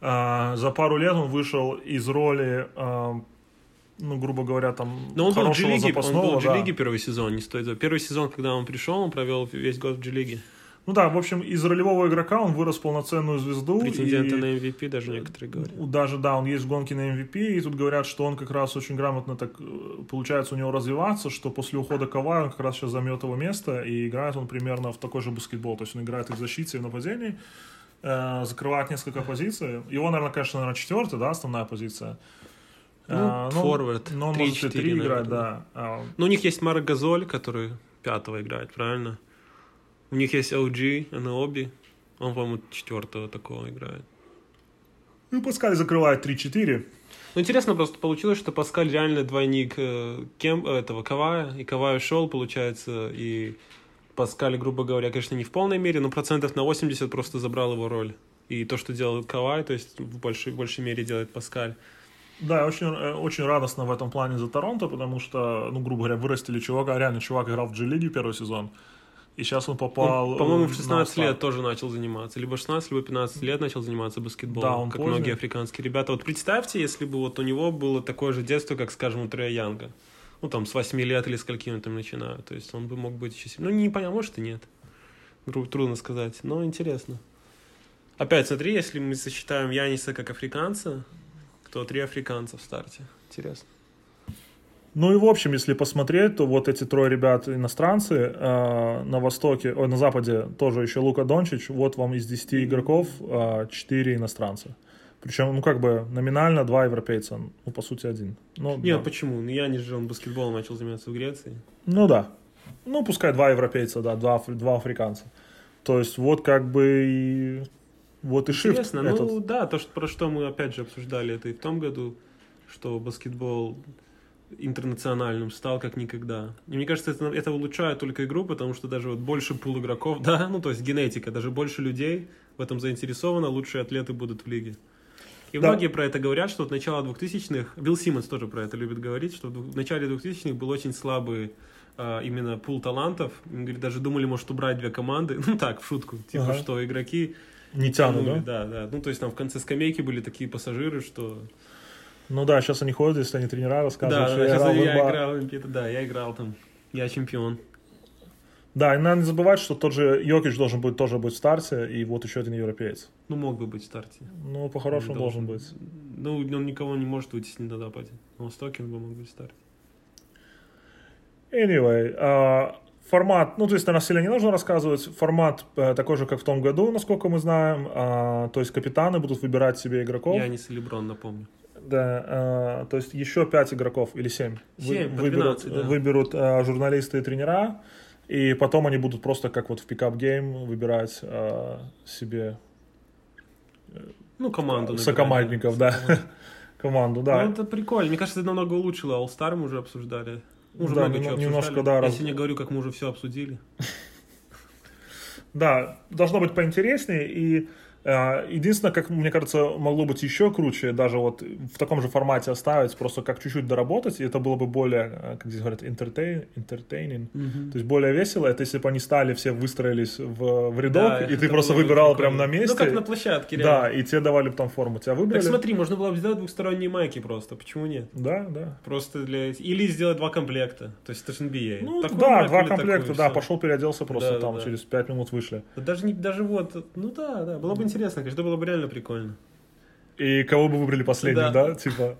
за пару лет он вышел из роли, а, ну, грубо говоря, там, Но он был в G-лиге, он был в G-лиге да. первый сезон, не стоит. Первый сезон, когда он пришел, он провел весь год в G-лиге. Ну да, в общем, из ролевого игрока он вырос в полноценную звезду. Претендента и... на MVP даже некоторые говорят. Даже, да, он есть в гонке на MVP, и тут говорят, что он как раз очень грамотно так э, получается у него развиваться, что после ухода Кавая он как раз сейчас займет его место, и играет он примерно в такой же баскетбол, то есть он играет и в защите, и в нападении, э, закрывает несколько позиций. Его, наверное, конечно, наверное, четвертая, да, основная позиция. Ну, э, форвард. Но он 3, может и три играть, да. А, ну, у них есть Марк Газоль, который пятого играет, правильно? У них есть OG, Анаоби. Он, по-моему, четвертого такого играет. Ну, Паскаль закрывает 3-4. Ну, интересно просто получилось, что Паскаль реально двойник э, Кем, этого Кавая, и Кавай ушел, получается, и Паскаль, грубо говоря, конечно, не в полной мере, но процентов на 80 просто забрал его роль. И то, что делал Кавай, то есть в большей, в большей мере делает Паскаль. Да, очень, э, очень радостно в этом плане за Торонто, потому что, ну, грубо говоря, вырастили чувака. Реально, чувак играл в G-лиге первый сезон. И сейчас он попал... Он, по-моему, в 16 лет тоже начал заниматься. Либо 16, либо 15 лет начал заниматься баскетболом, да, он как поздний. многие африканские ребята. Вот представьте, если бы вот у него было такое же детство, как, скажем, у Трея Янга. Ну, там, с 8 лет или с какими он там начинают. То есть он бы мог быть еще... Ну, не понятно, может и нет. Трудно сказать, но интересно. Опять, смотри, если мы сочетаем Яниса как африканца, то три африканца в старте. Интересно. Ну и в общем, если посмотреть, то вот эти трое ребят иностранцы э, на востоке, ой, на западе тоже еще Лука Дончич, вот вам из 10 игроков э, 4 иностранца. Причем, ну, как бы номинально два европейца, ну, по сути, один. Ну, Нет, да. почему? Ну, я не же, он баскетболом начал заниматься в Греции. Ну, да. Ну, пускай два европейца, да, два, два африканца. То есть, вот как бы и... Вот и Интересно, shift ну, этот. да, то, что, про что мы, опять же, обсуждали это и в том году, что баскетбол интернациональным стал как никогда. И мне кажется, это, это улучшает только игру, потому что даже вот больше пул игроков, да, ну то есть генетика, даже больше людей в этом заинтересовано, лучшие атлеты будут в лиге. И да. многие про это говорят, что от начала 2000-х, Билл Симмонс тоже про это любит говорить, что в начале 2000-х был очень слабый а, именно пул талантов. Говорит, даже думали, может, убрать две команды. Ну так, в шутку. Типа, ага. что игроки... Не тянут, да? Да, да. Ну, то есть там в конце скамейки были такие пассажиры, что... Ну да, сейчас они ходят, если они тренера рассказывают, да, что да, я играл я играл, да, я играл там. Я чемпион. Да, и надо не забывать, что тот же Йокич должен быть тоже быть в старте, и вот еще один европеец. Ну, мог бы быть в старте. Ну, по-хорошему должен. должен быть. Ну, он никого не может вытеснить на Западе. На Востоке он бы мог быть в старте. Anyway, uh, формат, ну, то есть, насильно не нужно рассказывать. Формат uh, такой же, как в том году, насколько мы знаем. Uh, то есть, капитаны будут выбирать себе игроков. Я не Леброн, напомню. Да, uh, то есть еще пять игроков или семь, семь вы, выберут, 12, да. выберут журналисты и тренера. И потом они будут просто как вот в pickup game выбирать э, себе ну, команду сокомандников, да. команду, да. Ну, это прикольно. Мне кажется, это намного улучшило. All-Star мы уже обсуждали. Мы уже Да, много чего немножко, обсуждали. да, Я раз- сегодня говорю, как мы уже все обсудили. Да, должно быть поинтереснее. И э, единственное, как мне кажется, могло быть еще круче, даже вот в таком же формате оставить, просто как чуть-чуть доработать, и это было бы более, э, как здесь говорят, entertain, entertaining, то есть более весело, это если бы они стали, все выстроились в, в рядок, Да, и ты просто выбирал прямо на месте. Ну, как на площадке, Да, реально. и тебе давали бы там форму. Тебя выбрали? Так смотри, можно было бы сделать двухсторонние майки просто. Почему нет? Да, да. Просто для... Или сделать два комплекта. То есть это же NBA. Ну, Такую да, два комплекта, да, всё. пошел, переоделся просто Да, там, да, да. через пять минут вышли. Да Даже, не, даже вот, ну да, да, было бы интересно, конечно, было бы реально прикольно. И кого бы выбрали последним, Да. да, типа...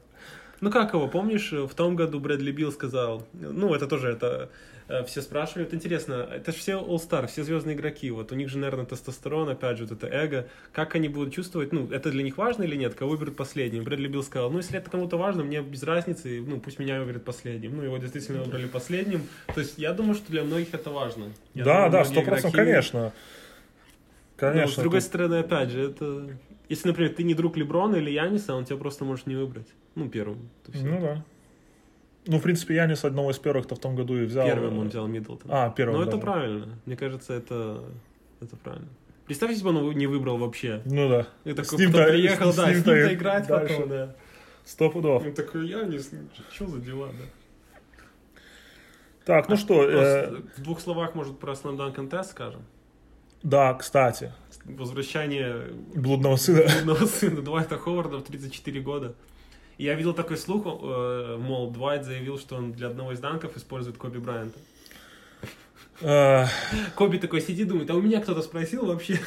Ну как его, помнишь, в том году Брэдли Билл сказал, ну это тоже, это э, все спрашивали, это интересно, это же все All-Star, все звездные игроки, вот у них же, наверное, тестостерон, опять же, вот это эго, как они будут чувствовать, ну это для них важно или нет, кого выберут последним? Брэдли Билл сказал, ну если это кому-то важно, мне без разницы, ну пусть меня выберут последним, ну его действительно выбрали последним, то есть я думаю, что для многих это важно. Я да, думаю, да, сто процентов, игроки- конечно. Конечно. Ну, с другой тут- стороны, опять же, это... Если, например, ты не друг Леброна или Яниса, он тебя просто может не выбрать. Ну, первым. Ну да. Ну, в принципе, Янис одного из первых-то в том году и взял. Первым он взял Миддлтона. А, первым Ну, это правильно. Мне кажется, это, это правильно. Представь, если бы он его не выбрал вообще. Ну да. И С такой ним-то- потом приехал, с да, с ним-то ним-то играть дальше. потом, да. Сто пудов. Он такой, Янис, что за дела, да? Так, ну что, э, в двух словах, может, про Slam Dunk Contest скажем? Да, кстати, Возвращение блудного сына. одного сына Дуайта Ховарда в 34 года. И я видел такой слух, э, мол, Дуайт заявил, что он для одного из данков использует Коби Брайанта. Э, Коби такой сидит, думает, а у меня кто-то спросил вообще?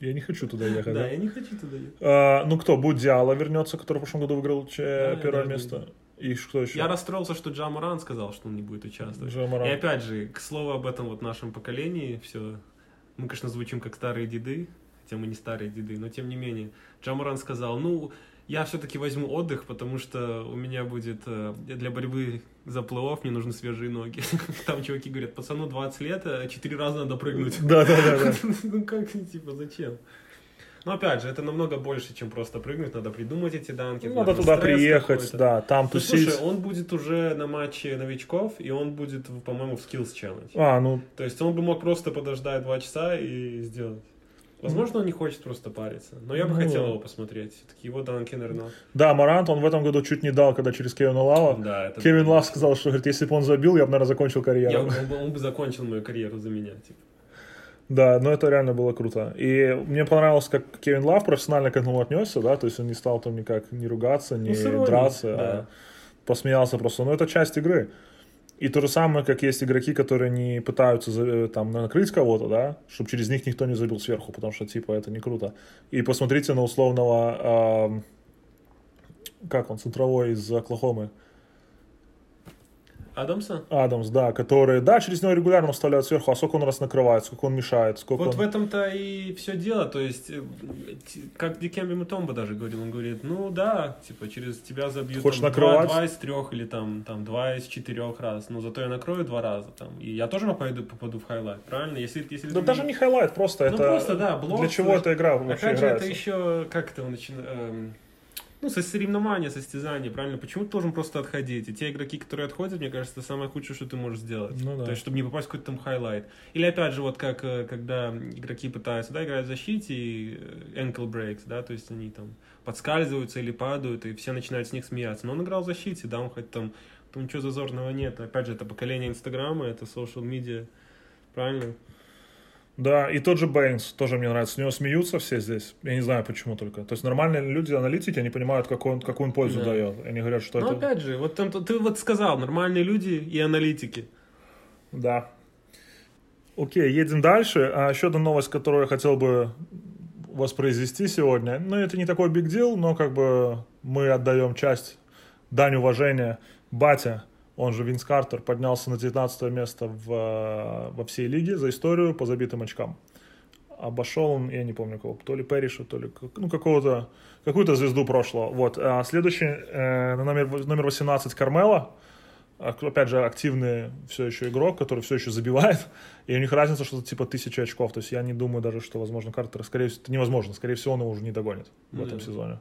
Я не хочу туда ехать. Да, я не хочу туда ехать. Э, Ну кто, будет Диала вернется, который в прошлом году выиграл первое место. И что еще? Я расстроился, что Джа Моран сказал, что он не будет участвовать. Джа Моран. И опять же, к слову об этом вот нашем поколении, все, мы, конечно, звучим как старые деды, хотя мы не старые деды, но тем не менее. Джа Моран сказал, ну, я все-таки возьму отдых, потому что у меня будет э, для борьбы за плей-офф мне нужны свежие ноги. Там чуваки говорят, пацану 20 лет, а 4 раза надо прыгнуть. Да, да, да, да. Ну как, типа, зачем? Но опять же, это намного больше, чем просто прыгнуть. Надо придумать эти данки. Надо туда приехать, да, там Ну, тусить. слушай, он будет уже на матче новичков, и он будет, по-моему, в Skills Challenge. А, ну, То есть он бы мог просто подождать два часа и сделать. Возможно, он не хочет просто париться. Но я бы Ну. хотел его посмотреть. Все-таки его данки, наверное... да, Марант он в этом году чуть не дал, когда через Кевина Лава. Да, это... Кевин Лав сказал, что, говорит, если бы он забил, я бы, наверное, закончил Я- карьеру. он, бы, он бы закончил мою карьеру за меня. Типа. Да, но это реально было круто. И мне понравилось, как Кевин Лав профессионально к этому отнесся, да, то есть он не стал там никак не ругаться, не Ну, драться, да. а посмеялся просто. Но это часть игры. И то же самое, как есть игроки, которые не пытаются за- там накрыть кого-то, да, чтобы через них никто не забил сверху, потому что, типа, это не круто. И посмотрите на условного, ам, как он, центровой из Оклахомы, Адамса? Адамс, да, который, да, через него регулярно вставляют сверху, а сколько он раз накрывает, сколько он мешает, сколько Вот он... в этом-то и все дело. То есть, э, как Дикембе Мутомбо даже говорил, он говорит, ну да, типа через тебя забьют Хочешь там, накрывать? Два, два из трех или там, там два из четырех раз. Но зато я накрою два раза. Там, и я тоже попаду, попаду в highlight, правильно? Если, если Да ты даже не highlight, просто Ну, это... просто, да, блок, Для чего эта игра вообще Опять же, это играется? еще, как это начинает... ну, со соревнования, состязания, правильно? Почему ты должен просто отходить? И те игроки, которые отходят, мне кажется, это самое худшее, что ты можешь сделать. Ну да. То есть, чтобы не попасть в какой-то там highlight. Или, опять же, вот как, э, когда игроки пытаются, да, играть в защите, и э, ankle breaks, да, то есть они там подскальзываются или падают, и все начинают с них смеяться. Но он играл в защите, да, он хоть там, там ничего зазорного нет. Опять же, это поколение Инстаграма, это social media, правильно? Да, и тот же Бэйнс тоже мне нравится. С него смеются все здесь. Я не знаю, почему только. То есть нормальные люди, аналитики, они понимают, какую он, какую он пользу Да. дает. Они говорят, что Но это... опять же, вот там, ты вот сказал, нормальные люди и аналитики. Да. Окей, едем дальше. А еще одна новость, которую я хотел бы воспроизвести сегодня. Ну, это не такой big deal, но как бы мы отдаем часть, дань уважения. Батя, он же Винс Картер, поднялся на 19 место в, э, во всей лиге за историю по забитым очкам. Обошел он, я не помню кого, то ли Перриша, то ли ну, какого-то, какую-то звезду прошлого. Вот. А следующий, э, номер, номер 18 Кармела, опять же, активный все еще игрок, который все еще забивает, и у них разница что-то типа тысячи очков. То есть я не думаю даже, что, возможно, Картер, скорее всего, это невозможно, скорее всего, он его уже не догонит в Ну этом сезоне.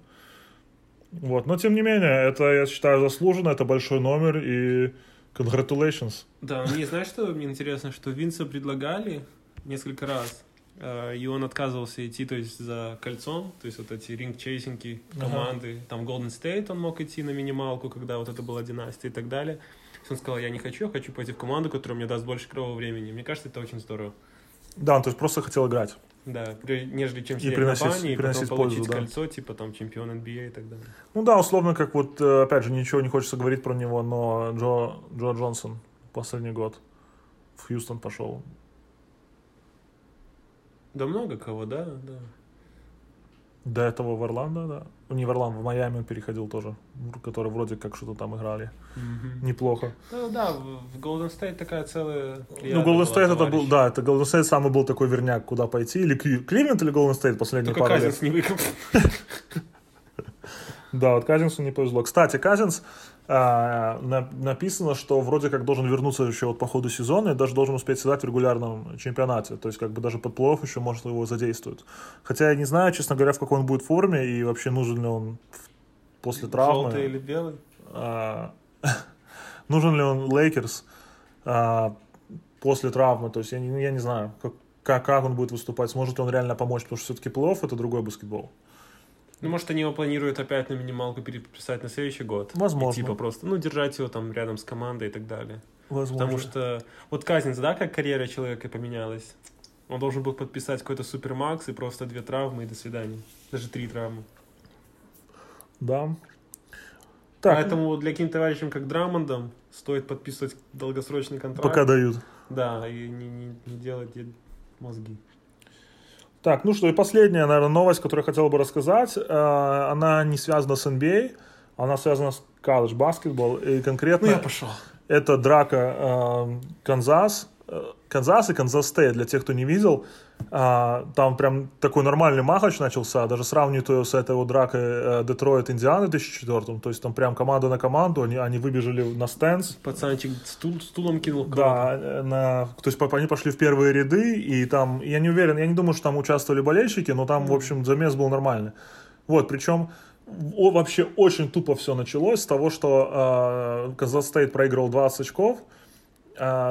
Вот, но тем не менее, это, я считаю, заслуженно, это большой номер, и congratulations. Да, мне знаешь, что мне интересно, что Винса предлагали несколько раз, э, и он отказывался идти, то есть за кольцом, то есть вот эти ринг-чейсинги команды, там Golden State он мог идти на минималку, когда вот это была династия и так далее. Он сказал, я не хочу, я хочу пойти в команду, которая мне даст больше игрового времени. Мне кажется, это очень здорово. Да, он то есть просто хотел играть. Да, нежели чем И сидеть приносить- на бане и потом приносить получить пользу, да. кольцо, типа там чемпион NBA и так далее. Ну да, условно, как вот, э, опять же, ничего не хочется говорить про него, но Джо, Джо Джонсон последний год в Хьюстон пошел. Да много кого, да, да. До этого в Орландо, да. Не в Орландо, в Майами он переходил тоже, который вроде как что-то там играли. Неплохо. Ну да, в Golden State такая целая... Ну, Golden State это был, да, это Golden State самый был такой верняк, куда пойти. Или Кли- Кливленд или Golden State последние Только пару лет. Казинс не выиграл. Да, вот Казинсу не повезло. Кстати, Казинс а, на- написано, что вроде как должен вернуться еще вот по ходу сезона и даже должен успеть сыграть в регулярном чемпионате. То есть как бы даже под play еще, может, его задействуют. Хотя я не знаю, честно говоря, в какой он будет форме и вообще нужен ли он после травмы. Желтый или белый? А, нужен ли он Лейкерс а, после травмы. То есть я не, я не знаю, как, как, как он будет выступать, сможет он реально помочь, потому что все-таки play это другой баскетбол. Ну, может, они его планируют опять на минималку переписать на следующий год. Возможно. И, типа просто, ну, держать его там рядом с командой и так далее. Возможно. Потому что вот Казинс, да, как карьера человека поменялась? Он должен был подписать какой-то супермакс и просто две травмы и до свидания. Даже три травмы. Да. Так, Поэтому для каким товарищам, как Драмондом, стоит подписывать долгосрочный контракт. пока дают. Да, и не, не, не делать де- мозги. Так, ну что, и последняя, наверное, новость, которую я хотел бы рассказать. Э, Она не связана с NBA, она связана с college basketball. И конкретно пошел. это драка э, Канзас. Канзас и Kansas State, для тех, кто не видел. А, Там прям такой нормальный махач начался. Даже сравнивают ее с этой вот дракой э, Детройт Индианы в 2004 То есть там прям команда на команду, они, они выбежали на stands. Пацанчик стул, стулом кинул. Да, э, на, то есть они пошли в первые ряды, и там, я не уверен, я не думаю, что там участвовали болельщики, но там, в общем, замес был нормальный. Вот, причем вообще очень тупо все началось с того, что э, Казах Стейт проигрывал 20 очков, а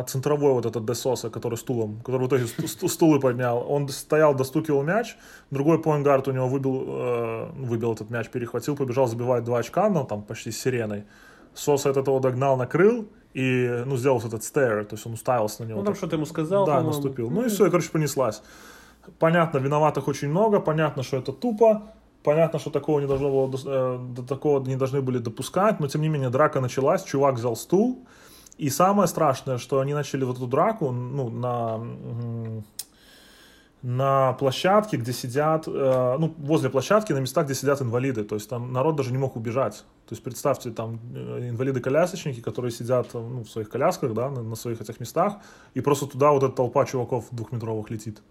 центровой вот этот Десоса, который стулом, который в итоге сту- сту- стулы поднял, он стоял, достукивал мяч, другой поингард у него выбил, э, выбил этот мяч, перехватил, побежал забивать два очка, ну, там почти с сиреной. Соса от этого догнал, накрыл и, ну, сделал вот этот стейр, то есть он уставился на него. Ну, там что-то ему сказал, Да, наступил. Ну и все, и, короче, понеслась. Понятно, виноватых очень много, понятно, что это тупо, понятно, что такого не должно было, э, до такого не должны были допускать, но тем не менее драка началась, чувак взял стул, и самое страшное, что они начали вот эту драку, ну, на, на площадке, где сидят, э, ну, возле площадки, на местах, где сидят инвалиды, то есть там народ даже не мог убежать. То есть представьте, там э, инвалиды-колясочники, которые сидят э, ну, в своих колясках, да, на, на своих этих местах, и просто туда вот эта толпа чуваков двухметровых летит.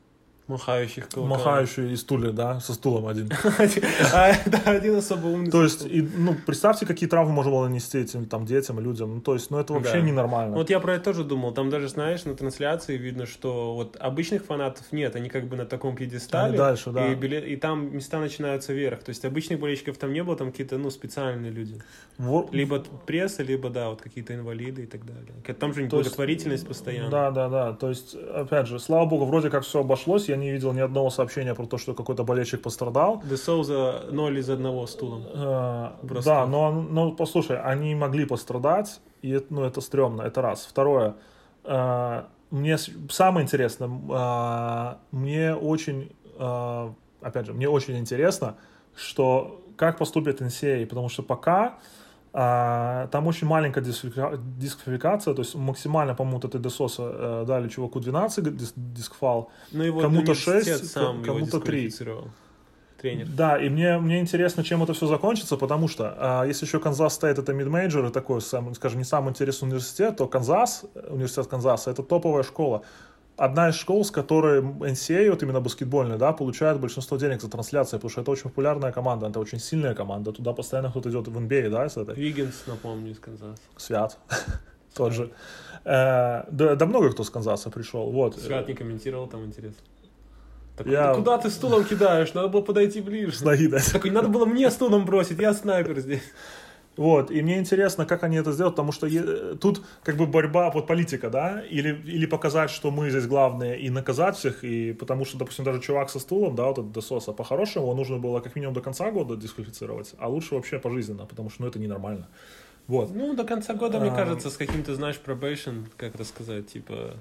Махающих кулаками. Махающие и стулья, да, со стулом один. А, Да, один особо умный. То есть, ну, представьте, какие травмы можно было нанести этим там детям людям. Ну, то есть, ну, это вообще ненормально. Вот я про это тоже думал. Там даже, знаешь, на трансляции видно, что вот обычных фанатов нет. Они как бы на таком пьедестале. Дальше, да. И, там места начинаются вверх. То есть обычных болельщиков там не было, там какие-то, ну, специальные люди. Либо пресса, либо, да, вот какие-то инвалиды и так далее. Там же благотворительность постоянно. Да, да, да. То есть, опять же, слава богу, вроде как все обошлось. Я не видел ни одного сообщения про то, что какой-то болельщик пострадал. Де Соуза 0 из одного стулом. Э. Да, но, но послушай, они могли пострадать, и это, ну, это стрёмно, это раз. Второе, э, мне самое интересное, э, мне очень, опять же, мне очень интересно, что как поступит NCAA, потому что пока а, там очень маленькая дисквалифика- дисквалификация, то есть максимально, по-моему, вот этой Де Соуза э, дали чуваку 12 дис- дискфал, Ну, Кому-то университет шесть, сам его кому-то три. дисквалифицировал. Тренер. Да, и мне, мне интересно, чем это все закончится, потому что а, если еще Kansas State это mid-major и такой, сам, скажем, не самый интересный университет, то Канзас, университет Канзаса, это топовая школа. Одна из школ, с которой NCAA, вот именно баскетбольная, да, получает большинство денег за трансляции, потому что это очень популярная команда, это очень сильная команда, туда постоянно кто-то идет в NBA, да, с этой. Виггинс, напомню, из Канзаса. Свят, тот же. Э, Да, да много кто с Канзаса пришел, вот. Свят не комментировал, там интересно. Так, Я- «Да куда ты стулом кидаешь? Надо было подойти ближе. С ноги дать. Такой, надо было мне стулом бросить, я снайпер здесь. Вот, и мне интересно, как они это сделают, потому что е- тут как бы борьба, вот политика, да, или, или показать, что мы здесь главные, и наказать всех, и потому что, допустим, даже чувак со стулом, да, вот этот Десоса, по-хорошему его нужно было как минимум до конца года дисквалифицировать, а лучше вообще пожизненно, потому что, ну, это ненормально. Вот. Ну, до конца года, мне А. кажется, с каким-то, знаешь, probation, как это сказать, типа...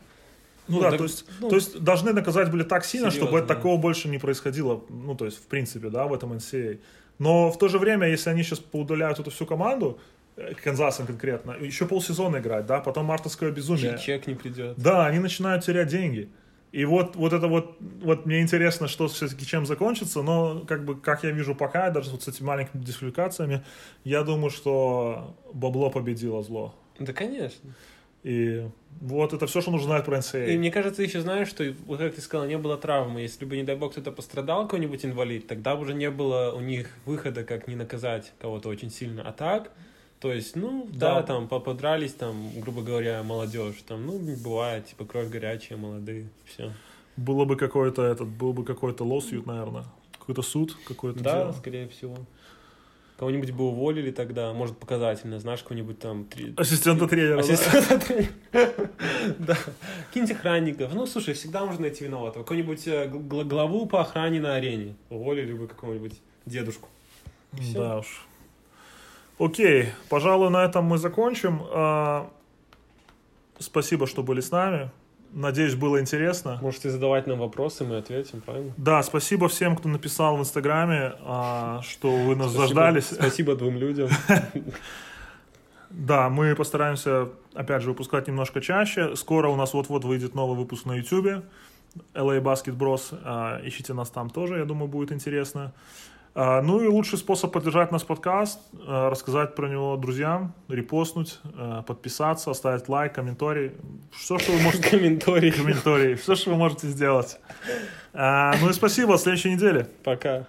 Ну, Ну, да, так, то есть, ну, то есть должны наказать были так сильно, чтобы серьезно, это да. такого больше не происходило, ну, то есть, в принципе, да, в этом NCAA. Но в то же время, если они сейчас поудаляют эту всю команду, э, Канзасом конкретно, еще полсезона играть, да, потом мартовское безумие. Чек не придет. Да, они начинают терять деньги. И вот, вот это вот, вот мне интересно, что все-таки чем закончится, но как бы, как я вижу пока, даже вот с этими маленькими дисквалификациями, я думаю, что бабло победило зло. Да, конечно. И вот это все, что нужно знать про NCAA. И мне кажется, еще знаешь, что, как ты сказал, не было травмы. Если бы, не дай бог, кто-то пострадал, какой-нибудь инвалид, тогда бы уже не было у них выхода, как не наказать кого-то очень сильно. А так, то есть, ну, да, Да. там, по- подрались, там, грубо говоря, молодежь, там, ну, бывает, типа, кровь горячая, молодые, все. Было бы какой-то этот, был бы какой-то лоссьют, наверное. Какой-то суд, какое-то Да, дело. скорее всего. Кого-нибудь бы уволили тогда, может, показательно, знаешь, кого-нибудь там... три- Ассистента тренера? Ассистента тренера. Да. Каких-нибудь охранников. Ну, слушай, всегда можно найти виноватого. Какой-нибудь э, гл- главу по охране на арене. Уволили бы какого-нибудь дедушку. Да уж. Окей, пожалуй, на этом мы закончим. А, Спасибо, что были с нами. Надеюсь, было интересно. Можете задавать нам вопросы, мы ответим, правильно? Да, спасибо всем, кто написал в Инстаграме, а, что вы нас Спасибо- заждались. Спасибо двум людям. Да, мы постараемся, опять же, выпускать немножко чаще. Скоро у нас вот-вот выйдет новый выпуск на YouTube. LA Basket Bros. Ищите нас там тоже, я думаю, будет интересно. А, Ну и лучший способ поддержать наш подкаст, а, рассказать про него друзьям, репостнуть, а, подписаться, оставить лайк, комментарий. Все, что вы можете... Комментарий. Комментарий. Все, что вы можете сделать. Ну и спасибо, в следующей неделе. Пока.